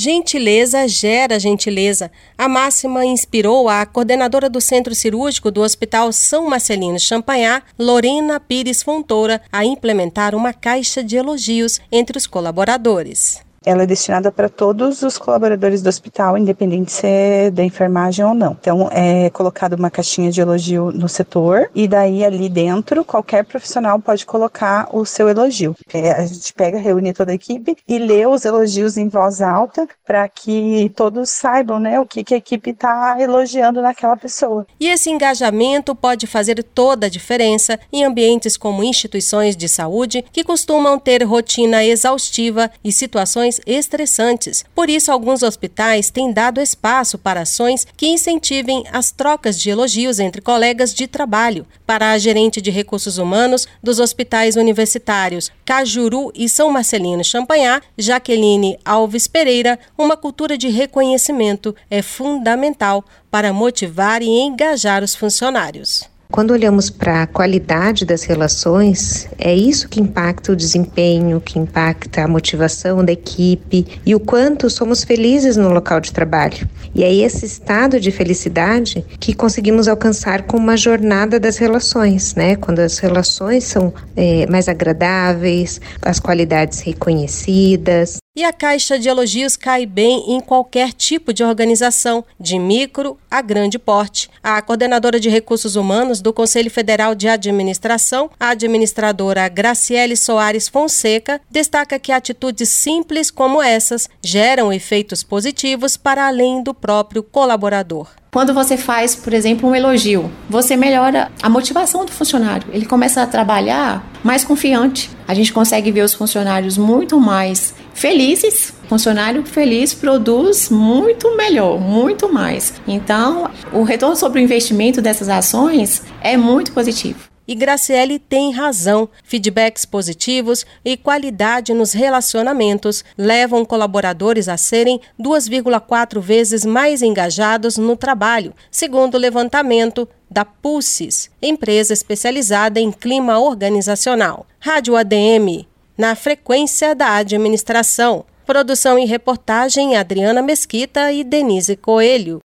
Gentileza gera gentileza. A máxima inspirou a coordenadora do Centro Cirúrgico do Hospital São Marcelino Champagnat, Lorena Pires Fontoura, a implementar uma caixa de elogios entre os colaboradores. Ela é destinada para todos os colaboradores do hospital, independente se é da enfermagem ou não. Então, é colocado uma caixinha de elogio no setor e daí ali dentro qualquer profissional pode colocar o seu elogio. É, a gente pega, reúne toda a equipe e lê os elogios em voz alta para que todos saibam, né, o que, que a equipe está elogiando naquela pessoa. E esse engajamento pode fazer toda a diferença em ambientes como instituições de saúde que costumam ter rotina exaustiva e situações situações estressantes. Por isso, alguns hospitais têm dado espaço para ações que incentivem as trocas de elogios entre colegas de trabalho. Para a gerente de recursos humanos dos hospitais universitários Cajuru e São Marcelino Champagnat, Jaqueline Alves Pereira, uma cultura de reconhecimento é fundamental para motivar e engajar os funcionários. Quando olhamos para a qualidade das relações, é isso que impacta o desempenho, que impacta a motivação da equipe e o quanto somos felizes no local de trabalho. E é esse estado de felicidade que conseguimos alcançar com uma jornada das relações, né? Quando as relações são é, mais agradáveis, as qualidades reconhecidas. E a caixa de elogios cai bem em qualquer tipo de organização, de micro a grande porte. A coordenadora de recursos humanos do Conselho Federal de Administração, a administradora Graciele Soares Fonseca, destaca que atitudes simples como essas geram efeitos positivos para além do próprio colaborador. Quando você faz, por exemplo, um elogio, você melhora a motivação do funcionário. Ele começa a trabalhar mais confiante. A gente consegue ver os funcionários muito mais felizes. Funcionário feliz produz muito melhor, muito mais. Então, o retorno sobre o investimento dessas ações é muito positivo. E Graciele tem razão. Feedbacks positivos e qualidade nos relacionamentos levam colaboradores a serem 2,4 vezes mais engajados no trabalho, segundo o levantamento da Pulses, empresa especializada em clima organizacional. Rádio ADM, na frequência da administração. Produção e reportagem Adriana Mesquita e Denise Coelho.